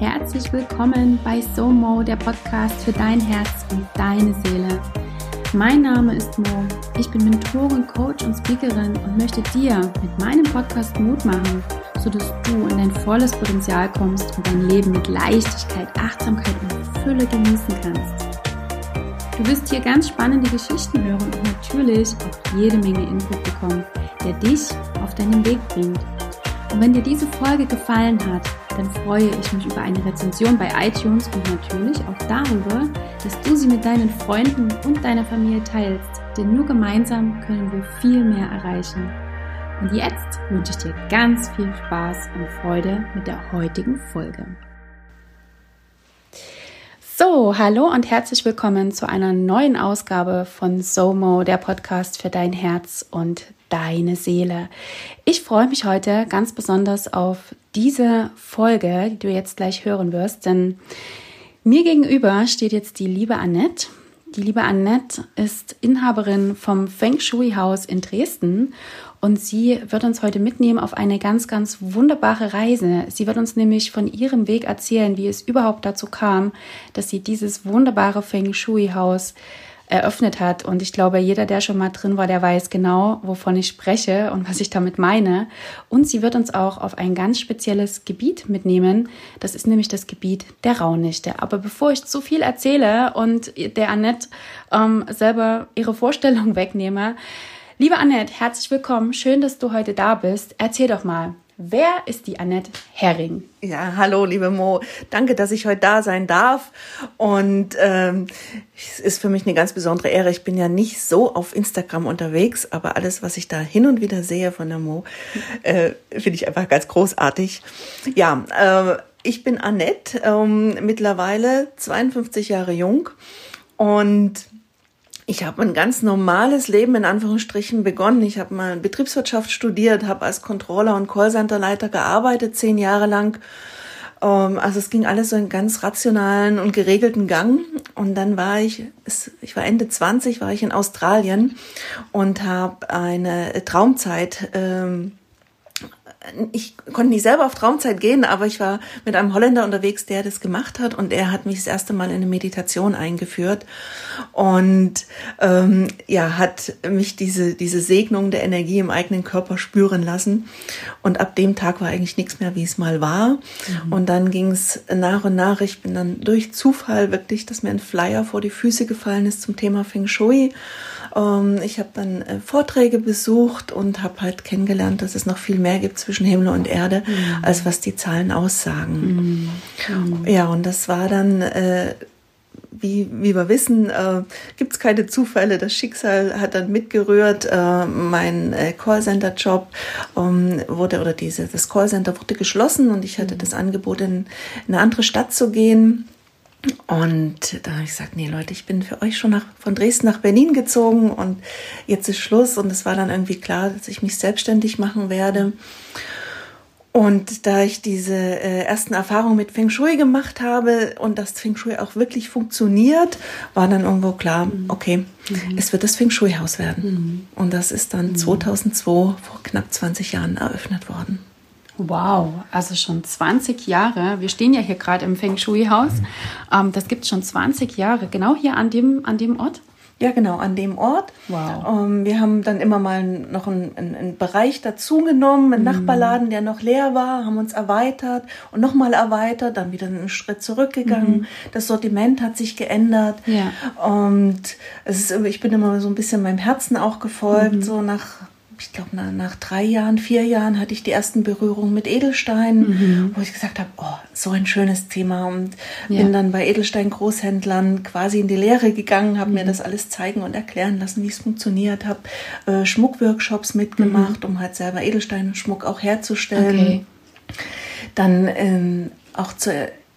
herzlich willkommen bei SOMO, der Podcast für dein Herz und deine Seele. Mein Name ist Mo, ich bin Mentorin, Coach und Speakerin und möchte dir mit meinem Podcast Mut machen, sodass du in dein volles Potenzial kommst und dein Leben mit Leichtigkeit, Achtsamkeit und Fülle genießen kannst. Du wirst hier ganz spannende Geschichten hören und natürlich auch jede Menge Input bekommen, der dich auf deinen Weg bringt. Und wenn dir diese Folge gefallen hat, dann freue ich mich über eine Rezension bei iTunes und natürlich auch darüber, dass du sie mit deinen Freunden und deiner Familie teilst, denn nur gemeinsam können wir viel mehr erreichen. Und jetzt wünsche ich dir ganz viel Spaß und Freude mit der heutigen Folge. So, hallo und herzlich willkommen zu einer neuen Ausgabe von SOMO, der Podcast für dein Herz und deine Seele. Ich freue mich heute ganz besonders auf diese Folge, die du jetzt gleich hören wirst, denn mir gegenüber steht jetzt die liebe Annette. Die liebe Annette ist Inhaberin vom Feng Shui Haus in Dresden und sie wird uns heute mitnehmen auf eine ganz, ganz wunderbare Reise. Sie wird uns nämlich von ihrem Weg erzählen, wie es überhaupt dazu kam, dass sie dieses wunderbare Feng Shui Haus eröffnet hat. Und ich glaube, jeder, der schon mal drin war, der weiß genau, wovon ich spreche und was ich damit meine. Und sie wird uns auch auf ein ganz spezielles Gebiet mitnehmen. Das ist nämlich das Gebiet der Raunichte. Aber bevor ich zu viel erzähle und der Annette ähm, selber ihre Vorstellung wegnehme, liebe Annette, herzlich willkommen. Schön, dass du heute da bist. Erzähl doch mal, Wer ist die Annette Herring? Ja, hallo, liebe Mo. Danke, dass ich heute da sein darf. Und ähm, es ist für mich eine ganz besondere Ehre. Ich bin ja nicht so auf Instagram unterwegs, aber alles, was ich da hin und wieder sehe von der Mo, äh, finde ich einfach ganz großartig. Ja, äh, ich bin Annette, ähm, mittlerweile 52 Jahre jung und ich habe ein ganz normales Leben in Anführungsstrichen begonnen. Ich habe mal Betriebswirtschaft studiert, habe als Controller und Callcenterleiter gearbeitet, zehn Jahre lang. Ähm, also es ging alles so in ganz rationalen und geregelten Gang. Und dann war ich, ich war Ende 20, war ich in Australien und habe eine Traumzeit ähm, ich konnte nicht selber auf Traumzeit gehen, aber ich war mit einem Holländer unterwegs, der das gemacht hat und er hat mich das erste Mal in eine Meditation eingeführt und ähm, ja hat mich diese diese Segnung der Energie im eigenen Körper spüren lassen und ab dem Tag war eigentlich nichts mehr, wie es mal war mhm. und dann ging es nach und nach. Ich bin dann durch Zufall wirklich, dass mir ein Flyer vor die Füße gefallen ist zum Thema Feng Shui ähm, ich habe dann äh, Vorträge besucht und habe halt kennengelernt, dass es noch viel mehr gibt zwischen Himmel und Erde, mhm. als was die Zahlen aussagen. Mhm. Ja, und das war dann äh, wie, wie wir wissen, äh, gibt es keine Zufälle. Das Schicksal hat dann mitgerührt. Äh, mein äh, Callcenter-Job ähm, wurde oder diese, das Callcenter wurde geschlossen und ich hatte mhm. das Angebot, in, in eine andere Stadt zu gehen. Und da habe ich gesagt, nee Leute, ich bin für euch schon nach, von Dresden nach Berlin gezogen und jetzt ist Schluss. Und es war dann irgendwie klar, dass ich mich selbstständig machen werde. Und da ich diese äh, ersten Erfahrungen mit Feng Shui gemacht habe und das Feng Shui auch wirklich funktioniert, war dann irgendwo klar, mhm. okay, mhm. es wird das Feng Shui Haus werden. Mhm. Und das ist dann 2002 mhm. vor knapp 20 Jahren eröffnet worden. Wow, also schon 20 Jahre. Wir stehen ja hier gerade im Feng Shui-Haus. Mhm. Ähm, das gibt es schon 20 Jahre, genau hier an dem, an dem Ort? Ja, genau, an dem Ort. Wow. Ähm, wir haben dann immer mal noch einen, einen, Bereich dazugenommen, einen mm. Nachbarladen, der noch leer war, haben uns erweitert und nochmal erweitert, dann wieder einen Schritt zurückgegangen. Mm. Das Sortiment hat sich geändert. Ja. Und es ist, ich bin immer so ein bisschen meinem Herzen auch gefolgt, mm. so nach ich glaube, nach, nach, drei Jahren, vier Jahren hatte ich die ersten Berührungen mit Edelsteinen, mhm. wo ich gesagt habe, oh, so ein schönes Thema. Und ja. bin dann bei Edelstein-Großhändlern quasi in die Lehre gegangen, habe mhm. mir das alles zeigen und erklären lassen, wie es funktioniert, habe äh, Schmuckworkshops mitgemacht, mhm. um halt selber Edelsteinschmuck auch herzustellen. Okay. Dann ähm, auch zu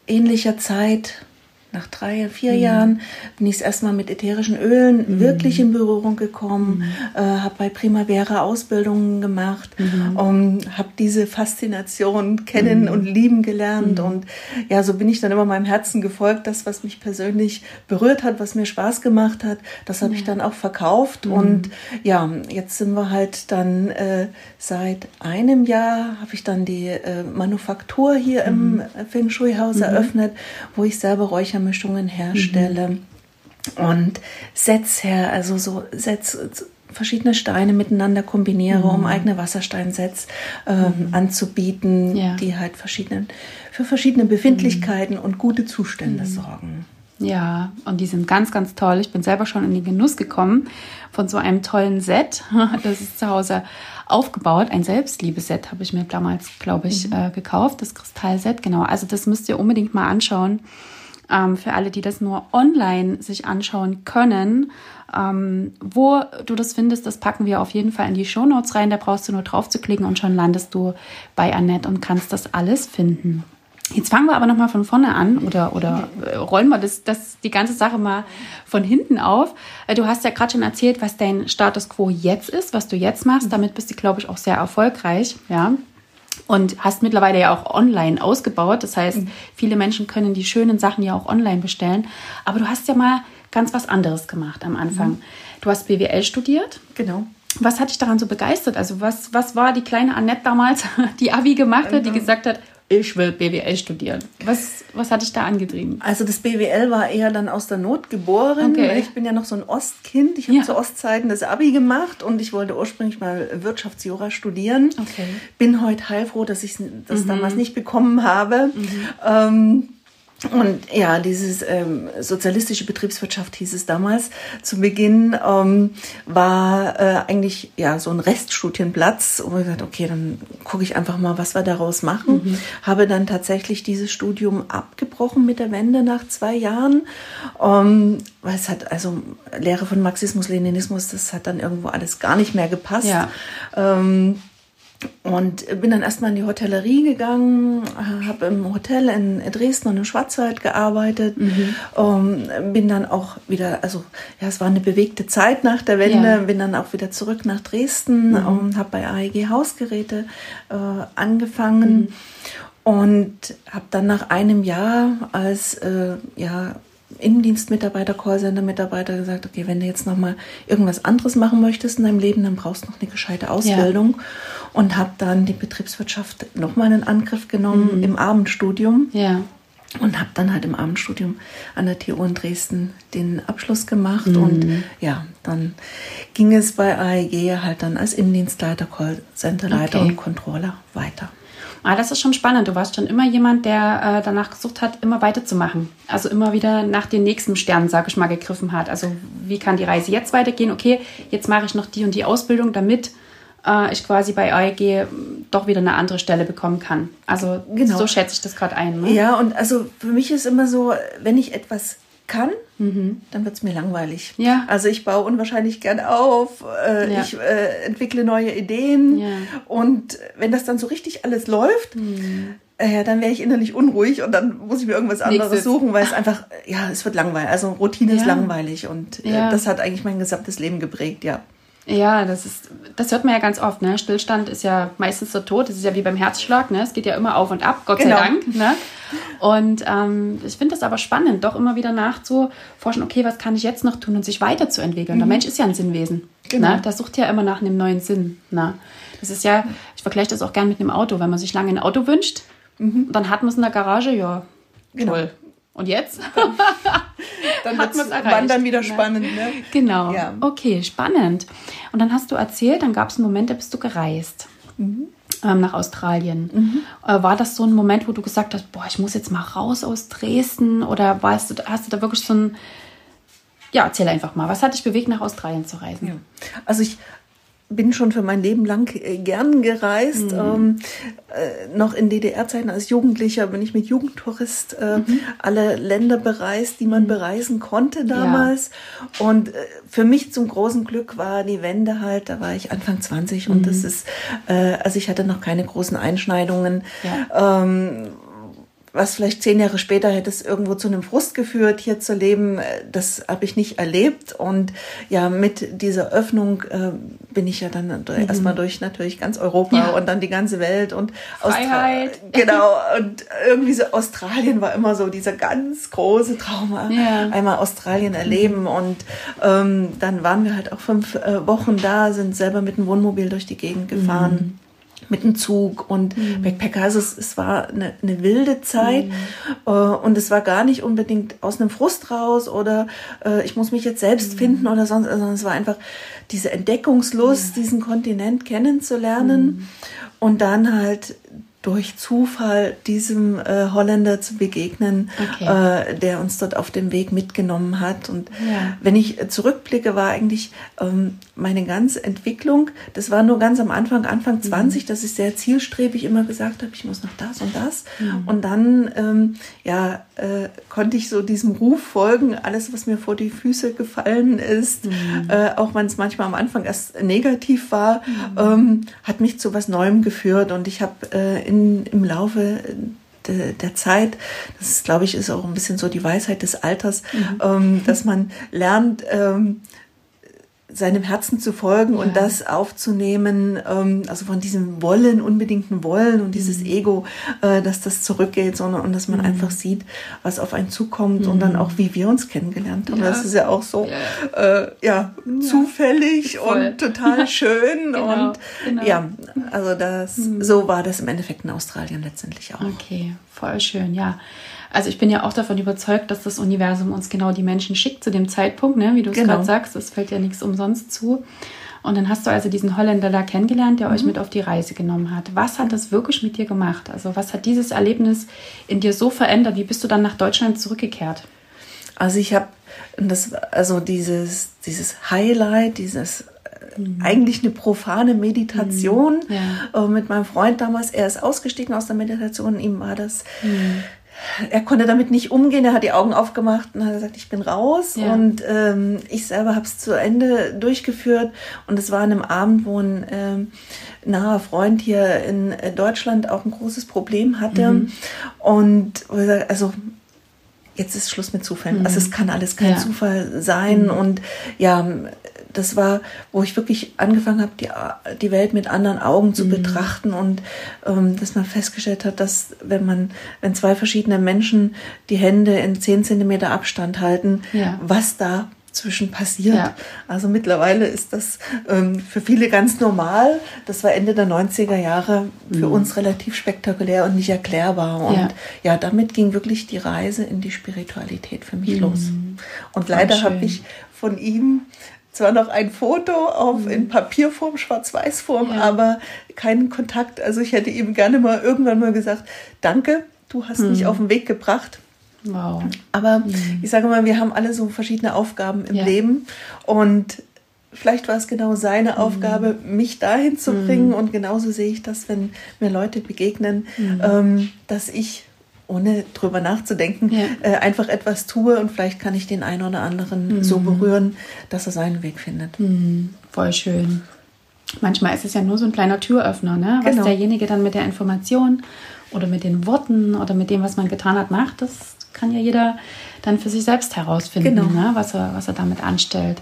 ähnlicher Zeit nach drei, vier mhm. Jahren bin ich erstmal mit ätherischen Ölen mhm. wirklich in Berührung gekommen, mhm. äh, habe bei Primavera Ausbildungen gemacht, mhm. um, habe diese Faszination kennen mhm. und lieben gelernt. Mhm. Und ja, so bin ich dann immer meinem Herzen gefolgt. Das, was mich persönlich berührt hat, was mir Spaß gemacht hat, das habe ich dann auch verkauft. Und ja, jetzt sind wir halt dann äh, seit einem Jahr, habe ich dann die äh, Manufaktur hier im Feng Shui-Haus eröffnet, wo ich selber Räucher Räuchermischungen herstelle mhm. und Sets her, also so Sets, verschiedene Steine miteinander kombiniere, mhm. um eigene Wassersteinsets ähm, mhm. anzubieten, ja. die halt verschiedene, für verschiedene Befindlichkeiten mhm. und gute Zustände mhm. sorgen. Ja, und die sind ganz, ganz toll. Ich bin selber schon in den Genuss gekommen von so einem tollen Set. Das ist zu Hause aufgebaut. Ein Selbstliebe-Set habe ich mir damals, glaube ich, mhm. äh, gekauft. Das Kristallset, genau. Also das müsst ihr unbedingt mal anschauen ähm, für alle, die das nur online sich anschauen können. Ähm, wo du das findest, das packen wir auf jeden Fall in die Show Notes rein. Da brauchst du nur drauf zu klicken und schon landest du bei Annette und kannst das alles finden. Jetzt fangen wir aber nochmal von vorne an oder, oder äh, rollen wir das, das, die ganze Sache mal von hinten auf. Äh, du hast ja gerade schon erzählt, was dein Status quo jetzt ist, was du jetzt machst. Damit bist du, glaube ich, auch sehr erfolgreich. Ja und hast mittlerweile ja auch online ausgebaut. Das heißt, mhm. viele Menschen können die schönen Sachen ja auch online bestellen. Aber du hast ja mal ganz was anderes gemacht am Anfang. Mhm. Du hast BWL studiert. Genau. Was hat dich daran so begeistert? Also was, was war die kleine Annette damals, die Abi gemacht hat, die genau. gesagt hat, ich will BWL studieren. Was, was hat dich da angetrieben? Also das BWL war eher dann aus der Not geboren. Okay. Ich bin ja noch so ein Ostkind. Ich habe ja. zu Ostzeiten das Abi gemacht und ich wollte ursprünglich mal Wirtschaftsjura studieren. Okay. Bin heute heilfroh, dass ich das mhm. damals nicht bekommen habe. Mhm. Ähm, und ja, dieses ähm, sozialistische Betriebswirtschaft hieß es damals zu Beginn, ähm, war äh, eigentlich ja so ein Reststudienplatz. Und ich gesagt, okay, dann gucke ich einfach mal, was wir daraus machen. Mhm. Habe dann tatsächlich dieses Studium abgebrochen mit der Wende nach zwei Jahren, ähm, weil es hat also Lehre von Marxismus, Leninismus, das hat dann irgendwo alles gar nicht mehr gepasst. Ja. Ähm, und bin dann erstmal in die Hotellerie gegangen, habe im Hotel in Dresden und im Schwarzwald gearbeitet. Mhm. Um, bin dann auch wieder, also ja, es war eine bewegte Zeit nach der Wende, ja. bin dann auch wieder zurück nach Dresden mhm. und habe bei AEG Hausgeräte äh, angefangen. Mhm. Und habe dann nach einem Jahr als äh, ja, Innendienstmitarbeiter, Callcenter-Mitarbeiter gesagt, okay, wenn du jetzt nochmal irgendwas anderes machen möchtest in deinem Leben, dann brauchst du noch eine gescheite Ausbildung. Ja. Und habe dann die Betriebswirtschaft nochmal in Angriff genommen mhm. im Abendstudium. Ja. Und habe dann halt im Abendstudium an der TU in Dresden den Abschluss gemacht. Mhm. Und ja, dann ging es bei AEG halt dann als Innendienstleiter, Callcenterleiter okay. und Controller weiter. Ah, das ist schon spannend. Du warst schon immer jemand, der äh, danach gesucht hat, immer weiterzumachen. Also immer wieder nach den nächsten Sternen, sag ich mal, gegriffen hat. Also wie kann die Reise jetzt weitergehen? Okay, jetzt mache ich noch die und die Ausbildung, damit äh, ich quasi bei AEG doch wieder eine andere Stelle bekommen kann. Also genau. so schätze ich das gerade ein. Ne? Ja, und also für mich ist immer so, wenn ich etwas kann, mhm. dann wird es mir langweilig. Ja. Also ich baue unwahrscheinlich gern auf, äh, ja. ich äh, entwickle neue Ideen ja. und wenn das dann so richtig alles läuft, mhm. äh, dann wäre ich innerlich unruhig und dann muss ich mir irgendwas anderes Nächstes. suchen, weil es einfach, ja, es wird langweilig. Also Routine ist langweilig und äh, das hat eigentlich mein gesamtes Leben geprägt, ja. Ja, das ist, das hört man ja ganz oft, ne? Stillstand ist ja meistens der Tod. Das ist ja wie beim Herzschlag, ne? Es geht ja immer auf und ab, Gott genau. sei Dank, ne? Und ähm, ich finde das aber spannend, doch immer wieder nachzuforschen, okay, was kann ich jetzt noch tun und sich weiterzuentwickeln. Mhm. Der Mensch ist ja ein Sinnwesen. Genau. Ne? Der sucht ja immer nach einem neuen Sinn. Ne? Das ist ja, ich vergleiche das auch gern mit einem Auto. Wenn man sich lange ein Auto wünscht, mhm. dann hat man es in der Garage, ja, genau. toll. Und jetzt? dann wird es wandern wieder ne? spannend. Ne? Genau. Ja. Okay, spannend. Und dann hast du erzählt, dann gab es einen Moment, da bist du gereist. Mhm. Ähm, nach Australien. Mhm. Äh, war das so ein Moment, wo du gesagt hast, boah, ich muss jetzt mal raus aus Dresden? Oder warst du, hast du da wirklich so ein, ja, erzähl einfach mal, was hat dich bewegt, nach Australien zu reisen? Ja. Also ich bin schon für mein Leben lang äh, gern gereist. Mhm. Ähm, äh, noch in DDR-Zeiten als Jugendlicher bin ich mit Jugendtourist äh, mhm. alle Länder bereist, die man mhm. bereisen konnte damals. Ja. Und äh, für mich zum großen Glück war die Wende halt, da war ich Anfang 20 und das mhm. ist, äh, also ich hatte noch keine großen Einschneidungen. Ja. Ähm, was vielleicht zehn Jahre später hätte es irgendwo zu einem Frust geführt, hier zu leben. Äh, das habe ich nicht erlebt. Und ja, mit dieser Öffnung äh, bin ich ja dann mhm. erstmal durch natürlich ganz Europa ja. und dann die ganze Welt und Freiheit. Austra genau. Und irgendwie so Australien war immer so dieser ganz große Traum. Ja. Einmal Australien erleben. Mhm. Und ähm, dann waren wir halt auch fünf äh, Wochen da, sind selber mit dem Wohnmobil durch die Gegend gefahren. Mhm mit dem Zug und mhm. Backpacker. Also es, es war eine, eine, wilde Zeit mhm. äh, und es war gar nicht unbedingt aus einem Frust raus oder äh, ich muss mich jetzt selbst mhm. finden oder sonst, sondern es war einfach diese Entdeckungslust, diesen Kontinent kennenzulernen mhm. und dann halt durch Zufall diesem äh, Holländer zu begegnen, okay. äh, der uns dort auf dem Weg mitgenommen hat. Und ja. wenn ich zurückblicke, war eigentlich ähm, meine ganze Entwicklung, das war nur ganz am Anfang, Anfang 20, mhm. dass ich sehr zielstrebig immer gesagt habe, ich muss noch das und das. Mhm. Und dann, ähm, ja, äh, konnte ich so diesem Ruf folgen, alles, was mir vor die Füße gefallen ist, mhm. äh, auch wenn es manchmal am Anfang erst negativ war, mhm. ähm, hat mich zu was Neuem geführt. Und ich habe äh, in, im Laufe de, der Zeit, das ist, glaube ich, ist auch ein bisschen so die Weisheit des Alters, mhm. ähm, dass man lernt, ähm, seinem Herzen zu folgen ja. und das aufzunehmen, ähm, also von diesem Wollen, unbedingten Wollen und dieses mhm. Ego, äh, dass das zurückgeht, sondern und dass man mhm. einfach sieht, was auf einen zukommt mhm. und dann mhm. auch, wie wir uns kennengelernt haben. Ja. Das ist ja auch so, ja, äh, ja zufällig Voll. und total schön genau. und genau. ja, also das, mhm. so war das im Endeffekt in Australien letztendlich auch. Okay, voll schön, ja. Also ich bin ja auch davon überzeugt, dass das Universum uns genau die Menschen schickt zu dem Zeitpunkt, ne? wie du es genau. gerade sagst. Es fällt ja nichts umsonst zu. Und dann hast du also diesen Holländer da kennengelernt, der mhm. euch mit auf die Reise genommen hat. Was hat das wirklich mit dir gemacht? Also was hat dieses Erlebnis in dir so verändert? Wie bist du dann nach Deutschland zurückgekehrt? Also ich habe das, also dieses, dieses Highlight, dieses äh, mhm. eigentlich eine profane Meditation mhm. ja. äh, mit meinem Freund damals. Er ist ausgestiegen aus der Meditation. Ihm war das mhm er konnte damit nicht umgehen. Er hat die Augen aufgemacht und hat gesagt, ich bin raus. Ja. Und ähm, ich selber habe es zu Ende durchgeführt. Und es war an einem Abend, wo ein ähm, naher Freund hier in äh, Deutschland auch ein großes Problem hatte. Mhm. Und also jetzt ist Schluss mit Zufällen. Mhm. Also es kann alles kein ja. Zufall sein. Mhm. Und ja, das war, wo ich wirklich angefangen habe, die, die Welt mit anderen Augen zu mhm. betrachten und ähm, dass man festgestellt hat, dass wenn man, wenn zwei verschiedene Menschen die Hände in zehn Zentimeter Abstand halten, ja. was da zwischen passiert. Ja. Also mittlerweile ist das ähm, für viele ganz normal. Das war Ende der 90er Jahre für mhm. uns relativ spektakulär und nicht erklärbar. Und ja. ja. damit ging wirklich die Reise in die Spiritualität für mich mhm. los. Und leider habe ich von ihm zwar noch ein Foto auf in mhm. Papierform, Schwarz-Weiß-Form, ja. aber keinen Kontakt. Also ich hätte ihm gerne mal irgendwann mal gesagt, danke, du hast mhm. mich auf den Weg gebracht. Wow. Aber mhm. ich sage mal, wir haben alle so verschiedene Aufgaben im ja. Leben und vielleicht war es genau seine mhm. Aufgabe, mich dahin zu mhm. bringen und genauso sehe ich das, wenn mir Leute begegnen, mhm. ähm, dass ich ohne drüber nachzudenken, ja. äh, einfach etwas tue und vielleicht kann ich den einen oder anderen mhm. so berühren, dass er seinen Weg findet. Mhm. Voll schön. Manchmal ist es ja nur so ein kleiner Türöffner, ne? was genau. derjenige dann mit der Information oder mit den Worten oder mit dem, was man getan hat, macht. Das kann ja jeder dann für sich selbst herausfinden, genau. ne? was, er, was er damit anstellt.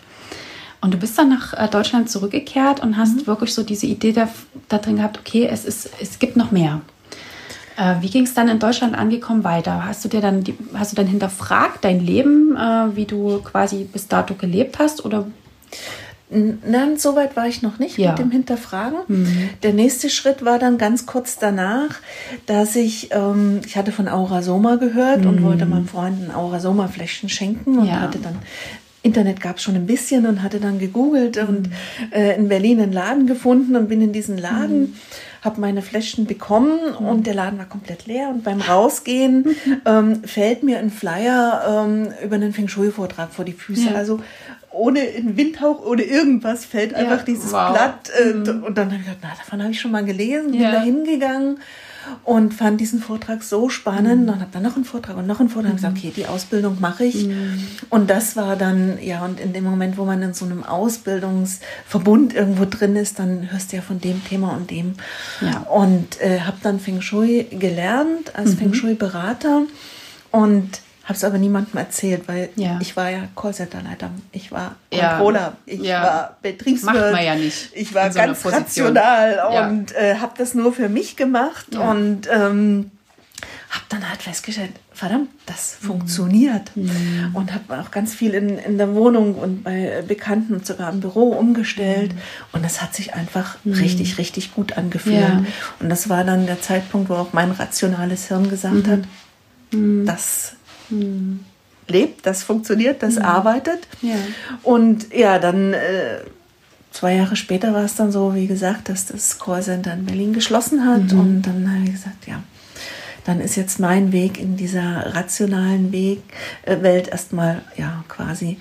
Und du bist dann nach äh, Deutschland zurückgekehrt und hast mhm. wirklich so diese Idee da, da drin gehabt, okay, es, ist, es gibt noch mehr. Äh, wie ging es dann in Deutschland angekommen weiter? Hast du dir dann, die, hast du dann hinterfragt dein Leben, äh, wie du quasi bis dato gelebt hast oder? Nein, so weit war ich noch nicht ja. mit dem Hinterfragen. Mhm. Der nächste Schritt war dann ganz kurz danach, dass ich, ähm, ich hatte von Aura Soma gehört mhm. und wollte meinem Freund ein Aura Soma Fläschchen schenken und ja. hatte dann Internet gab es schon ein bisschen und hatte dann gegoogelt mhm. und äh, in Berlin einen Laden gefunden und bin in diesen Laden mhm habe meine Fläschchen bekommen mhm. und der Laden war komplett leer. Und beim Rausgehen ähm, fällt mir ein Flyer ähm, über einen Feng Shui-Vortrag vor die Füße. Ja. Also ohne einen Windhauch, ohne irgendwas fällt einfach ja, dieses wow. Blatt. Äh, mhm. Und dann habe ich gedacht, na, davon habe ich schon mal gelesen, bin da hingegangen und fand diesen Vortrag so spannend mhm. und habe dann noch einen Vortrag und noch einen Vortrag und gesagt, okay, die Ausbildung mache ich. Mhm. Und das war dann, ja, und in dem Moment, wo man in so einem Ausbildungsverbund irgendwo drin ist, dann hörst du ja von dem Thema und dem. Ja. Und äh, habe dann Feng Shui gelernt als mhm. Feng Shui-Berater und habe es aber niemandem erzählt, weil ja. ich war ja Callcenter-Leiter, ich war Controller, ja. ich ja. war Betriebswirt. Macht man ja nicht. Ich war ganz so rational und äh, habe das nur für mich gemacht und ähm, habe dann halt festgestellt, verdammt, das mhm. funktioniert. Mhm. Und habe auch ganz viel in, in der Wohnung und bei Bekannten und sogar im Büro umgestellt. Mhm. Und das hat sich einfach mhm. richtig, richtig gut angefühlt. Und das war dann der Zeitpunkt, wo auch mein rationales Hirn gesagt mhm. hat, mhm. das hm. lebt, das funktioniert, das hm. arbeitet. Ja. Und ja, dann äh, zwei Jahre später war es dann so, wie gesagt, dass das Core Center in Berlin geschlossen hat. Mhm. Und dann habe ich gesagt, ja, dann ist jetzt mein Weg in dieser rationalen Weg, äh, Welt erstmal ja quasi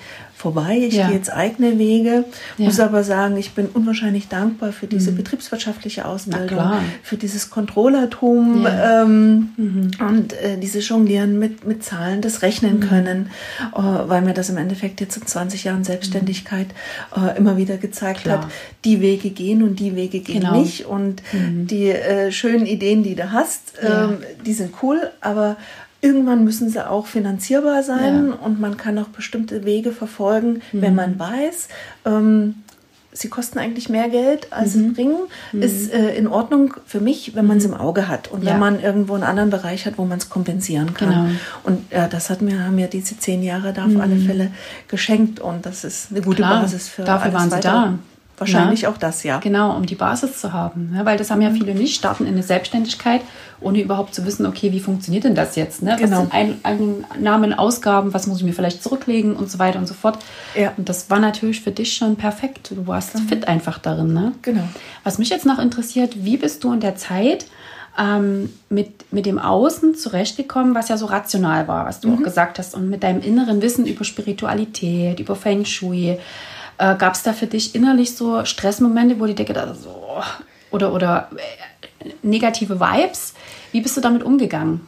vorbei. Ich ja. gehe jetzt eigene Wege, ja. muss aber sagen, ich bin unwahrscheinlich dankbar für diese mhm. betriebswirtschaftliche Ausbildung, für dieses Controllertum ja. ähm, mhm. und äh, dieses Jonglieren mit, mit Zahlen, das Rechnen mhm. können, äh, weil mir das im Endeffekt jetzt in 20 Jahren Selbstständigkeit äh, immer wieder gezeigt Klar. hat, die Wege gehen und die Wege gehen genau. nicht und mhm. die äh, schönen Ideen, die du hast, ähm, die sind cool, aber Irgendwann müssen sie auch finanzierbar sein ja. und man kann auch bestimmte Wege verfolgen, mhm. wenn man weiß, ähm, sie kosten eigentlich mehr Geld, als mhm. sie bringen, mhm. ist äh, in Ordnung für mich, wenn man es im Auge hat und ja. wenn man irgendwo einen anderen Bereich hat, wo man es kompensieren kann. Genau. Und ja, das hat mir, haben mir diese zehn Jahre da auf mhm. alle Fälle geschenkt und das ist eine gute Klar, Basis für Dafür waren sie da. Wahrscheinlich ja. auch das, ja. Genau, um die Basis zu haben. Ne? Weil das haben ja viele nicht, starten in eine Selbstständigkeit, ohne überhaupt zu wissen, okay, wie funktioniert denn das jetzt? Ne? Genau. Was sind Einnahmen, Ausgaben, was muss ich mir vielleicht zurücklegen und so weiter und so fort. Ja. Und das war natürlich für dich schon perfekt. Du warst genau. fit einfach darin. Ne? Genau. Was mich jetzt noch interessiert, wie bist du in der Zeit ähm, mit, mit dem Außen zurechtgekommen, was ja so rational war, was du mhm. auch gesagt hast, und mit deinem inneren Wissen über Spiritualität, über Feng Shui, äh, Gab es da für dich innerlich so Stressmomente, wo die Decke da so oder, oder äh, negative Vibes? Wie bist du damit umgegangen?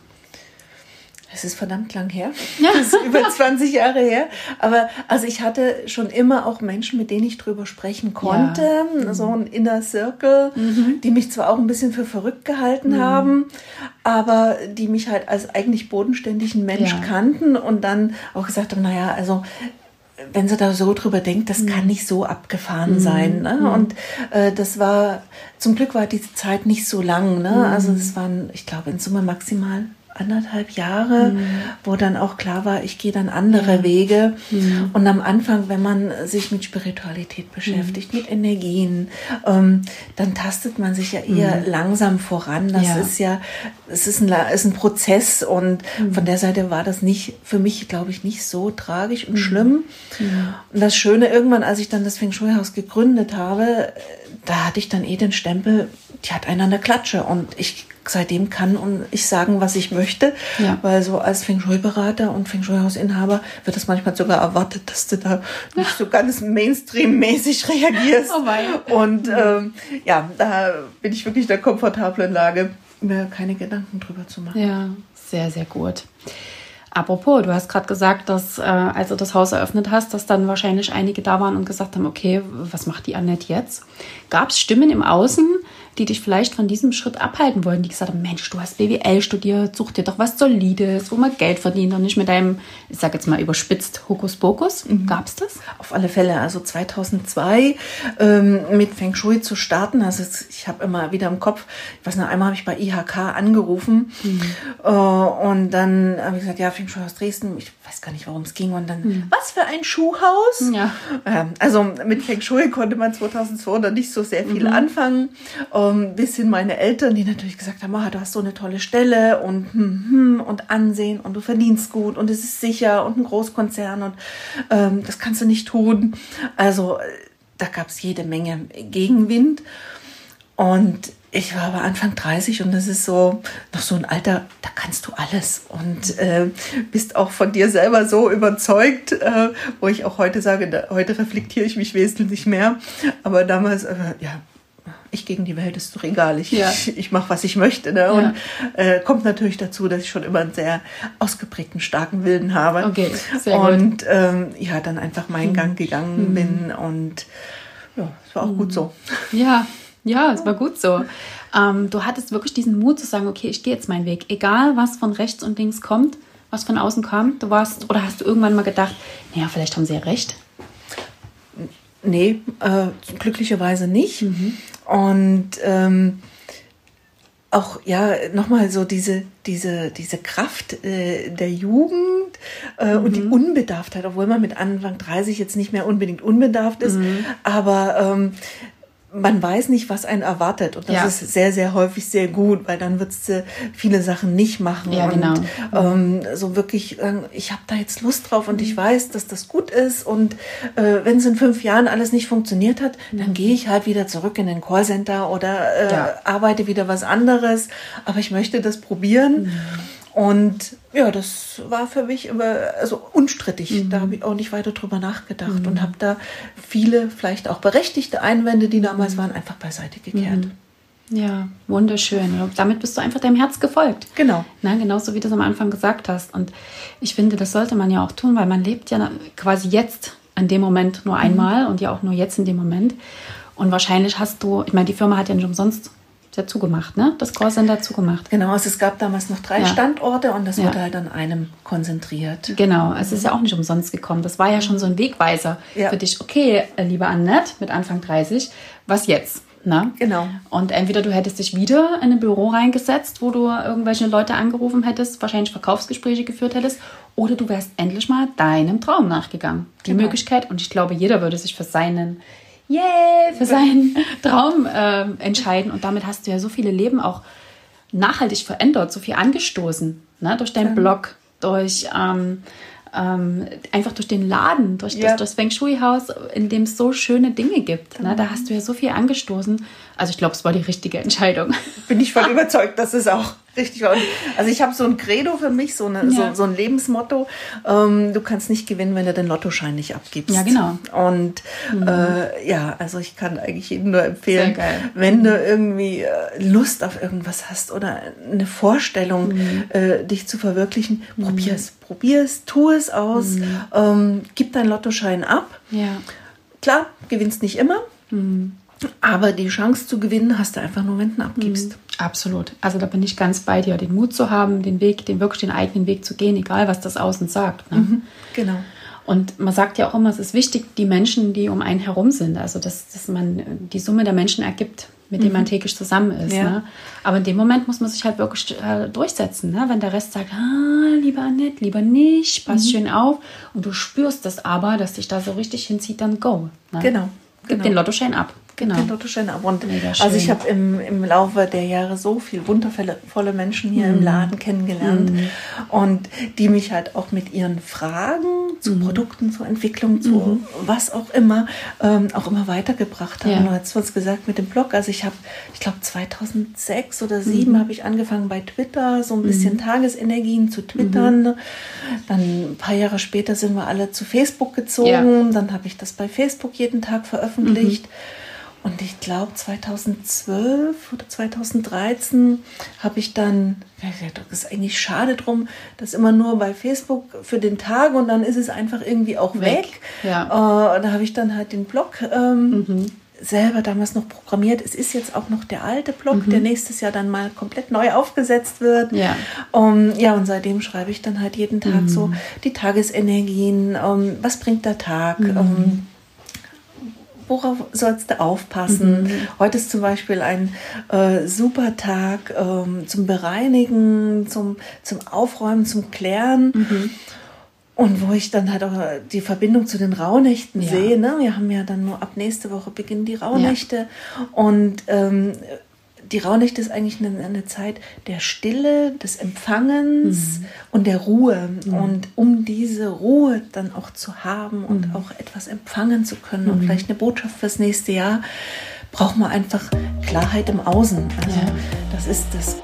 Es ist verdammt lang her. Ja. Das ist über 20 Jahre her. Aber also ich hatte schon immer auch Menschen, mit denen ich drüber sprechen konnte. Ja. So ein Inner Circle, mhm. die mich zwar auch ein bisschen für verrückt gehalten mhm. haben, aber die mich halt als eigentlich bodenständigen Mensch ja. kannten und dann auch gesagt haben, naja, also wenn sie da so drüber denkt, das kann mhm. nicht so abgefahren mhm. sein. Ne? Mhm. Und äh, das war, zum Glück war diese Zeit nicht so lang. Ne? Also es waren, ich glaube, in Summe maximal anderthalb Jahre, mhm. wo dann auch klar war, ich gehe dann andere ja. Wege. Mhm. Und am Anfang, wenn man sich mit Spiritualität beschäftigt, mhm. mit Energien, ähm, dann tastet man sich ja eher mhm. langsam voran. Das ja. ist ja, es ist ein, ist ein Prozess und mhm. von der Seite war das nicht, für mich glaube ich, nicht so tragisch und mhm. schlimm. Und das Schöne irgendwann, als ich dann das Feng Shui Haus gegründet habe, da hatte ich dann eh den Stempel, die hat einen an der Klatsche und ich seitdem kann ich sagen, was ich möchte, ja. weil so als Feng Shui-Berater und Feng Shui-Hausinhaber wird das manchmal sogar erwartet, dass du da nicht so ganz Mainstream-mäßig reagierst. Oh und ähm, ja, da bin ich wirklich in der komfortablen Lage, mir keine Gedanken drüber zu machen. Ja, sehr, sehr gut. Apropos, du hast gerade gesagt, dass äh, als du das Haus eröffnet hast, dass dann wahrscheinlich einige da waren und gesagt haben, okay, was macht die Annette jetzt? Gab es Stimmen im Außen, die dich vielleicht von diesem Schritt abhalten wollen, die gesagt haben, Mensch, du hast BWL studiert, such dir doch was Solides, wo man Geld verdient und nicht mit deinem, ich sag jetzt mal überspitzt, Hokuspokus. Mhm. Gab es das? Auf alle Fälle. Also 2002 ähm, mit Feng Shui zu starten, also ich habe immer wieder im Kopf, ich weiß noch, einmal habe ich bei IHK angerufen mhm. äh, und dann habe ich gesagt, ja, Feng Shui aus Dresden, ich weiß gar nicht, worum es ging und dann, mhm. was für ein Schuhhaus? Ja. Ähm, also mit Feng Shui konnte man 2002 dann nicht so sehr viel mhm. anfangen. Äh, ähm, bis hin meine Eltern, die natürlich gesagt haben, oh, du hast so eine tolle Stelle und hm, hm, und Ansehen und du verdienst gut und es ist sicher und ein Großkonzern und ähm, das kannst du nicht tun. Also da gab es jede Menge Gegenwind und ich war aber Anfang 30 und das ist so noch so ein Alter, da kannst du alles und äh, bist auch von dir selber so überzeugt, äh, wo ich auch heute sage, da, heute reflektiere ich mich wesentlich mehr. Aber damals, äh, ja, ich gegen die Welt ist doch egal. Ich, ja. ich, ich mache, was ich möchte. Ne? Und äh, kommt natürlich dazu, dass ich schon immer einen sehr ausgeprägten, starken Willen habe. Okay, sehr und ähm, ja, dann einfach meinen hm. Gang gegangen hm. bin und ja, es war auch hm. gut so. Ja, ja, es war gut so. Ähm, du hattest wirklich diesen Mut zu sagen, okay, ich gehe jetzt meinen Weg, egal was von rechts und links kommt, was von außen kam. Du warst oder hast du irgendwann mal gedacht, naja, vielleicht haben sie ja recht. Nee, äh, glücklicherweise nicht. Mhm. Und ähm, auch ja nochmal so diese diese diese Kraft äh, der Jugend äh, mhm. und die mhm. Unbedarftheit, obwohl man mit Anfang 30 jetzt nicht mehr unbedingt unbedarft ist, mhm. aber ähm, man weiß nicht, was einen erwartet. Und das ja. ist sehr, sehr häufig sehr gut, weil dann würdest du viele Sachen nicht machen. Ja, genau. Und ähm, so wirklich, äh, ich habe da jetzt Lust drauf und ich mhm. weiß, dass das gut ist. Und äh, wenn es in fünf Jahren alles nicht funktioniert hat, mhm. dann gehe ich halt wieder zurück in den Callcenter oder äh, ja. arbeite wieder was anderes. Aber ich möchte das probieren. Mhm. Und ja, das war für mich immer also unstrittig. Mhm. Da habe ich auch nicht weiter drüber nachgedacht mhm. und habe da viele, vielleicht auch berechtigte Einwände, die damals waren, einfach beiseite gekehrt. Mhm. Ja, wunderschön. Damit bist du einfach deinem Herz gefolgt. Genau. Na, genauso wie du es am Anfang gesagt hast. Und ich finde, das sollte man ja auch tun, weil man lebt ja quasi jetzt an dem Moment nur mhm. einmal und ja auch nur jetzt in dem Moment. Und wahrscheinlich hast du, ich meine, die Firma hat ja nicht umsonst ja zugemacht, ne? Das Callcenter zugemacht. Genau, also es gab damals noch drei ja. Standorte und das ja. wurde halt an einem konzentriert. Genau, es ist ja auch nicht umsonst gekommen. Das war ja schon so ein Wegweiser ja. für dich. Okay, äh, liebe Annette mit Anfang 30, was jetzt? Ne? Genau. Und entweder du hättest dich wieder in ein Büro reingesetzt, wo du irgendwelche Leute angerufen hättest, wahrscheinlich Verkaufsgespräche geführt hättest, oder du wärst endlich mal deinem Traum nachgegangen. Die genau. Möglichkeit, und ich glaube, jeder würde sich für seinen yeah, für seinen Traum äh, entscheiden. Und damit hast du ja so viele Leben auch nachhaltig verändert, so viel angestoßen, ne? durch deinen ja. Blog, durch ähm, ähm, einfach durch den Laden, durch ja. das, das Feng Shui-Haus, in dem es so schöne Dinge gibt. Ne? Da hast du ja so viel angestoßen. Also ich glaube, es war die richtige Entscheidung. Bin ich voll überzeugt, dass es auch richtig war. also ich habe so ein Credo für mich, so, eine, ja. so, so, ein Lebensmotto. Ähm, du kannst nicht gewinnen, wenn du den Lottoschein nicht abgibst. Ja, genau. Und mhm. äh, ja, also ich kann eigentlich jedem nur empfehlen, wenn du irgendwie äh, Lust auf irgendwas hast oder eine Vorstellung, mhm. äh, dich zu verwirklichen, mhm. probier es. Probier es, tu es aus, mhm. ähm, gib deinen Lottoschein ab. Ja. Klar, gewinnst nicht immer. Mhm. Aber die Chance zu gewinnen hast du einfach nur, wenn du abgibst. Mhm. Absolut. Also da bin ich ganz bei dir, den Mut zu haben, den Weg, den wirklich den eigenen Weg zu gehen, egal was das Außen sagt. Ne? Mhm, genau. Und man sagt ja auch immer, es ist wichtig, die Menschen, die um einen herum sind, also dass, dass man die Summe der Menschen ergibt, mit denen man mhm. täglich zusammen ist. Ja. Ne? Aber in dem Moment muss man sich halt wirklich äh, durchsetzen. Ne? Wenn der Rest sagt, ah, lieber Annette, lieber nicht, pass mhm. schön auf. Und du spürst das aber, dass dich da so richtig hinzieht, dann go. Ne? Genau. Gib genau. den Lottoschein ab genau. den Lottoschein ab. Und also ich habe im, im Laufe der Jahre so viel wundervolle Menschen hier mhm. im Laden kennengelernt mhm. und die mich halt auch mit ihren Fragen zu mhm. Produkten, zur Entwicklung, zu mhm. was auch immer, ähm, auch immer weitergebracht haben. Ja. Du hast uns gesagt mit dem Blog, also ich habe, ich glaube 2006 oder 2007 mhm. habe ich angefangen bei Twitter, so ein bisschen mhm. Tagesenergien zu twittern. Dann ein paar Jahre später sind wir alle zu Facebook gezogen. Ja. Dann habe ich das bei Facebook jeden Tag veröffentlicht. Und ich glaube 2012 oder 2013 habe ich dann, ja, das ist eigentlich schade drum, das immer nur bei Facebook für den Tag und dann ist es einfach irgendwie auch weg. weg. Ja. Äh, da habe ich dann halt den Blog ähm, mhm. selber damals noch programmiert. Es ist jetzt auch noch der alte Blog, mhm. der nächstes Jahr dann mal komplett neu aufgesetzt wird. Ja, um, ja und seitdem schreibe ich dann halt jeden Tag mhm. so die Tagesenergien, um, was bringt der Tag. Worauf sollst du aufpassen? Mhm. Heute ist zum Beispiel ein äh, super Tag ähm, zum Bereinigen, zum, zum Aufräumen, zum Klären. Mhm. Und wo ich dann halt auch die Verbindung zu den Rauhnächten ja. sehe. Ne? Wir haben ja dann nur ab nächste Woche beginnen die Rauhnächte. Ja. Und ähm, die Rauhnächte ist eigentlich eine, eine, Zeit der Stille, des Empfangens mhm. und der Ruhe. Mhm. Und um diese Ruhe dann auch zu haben und mhm. auch etwas empfangen zu können und mhm. vielleicht eine Botschaft fürs nächste Jahr, braucht man einfach Klarheit im Außen. Also ja. das ist das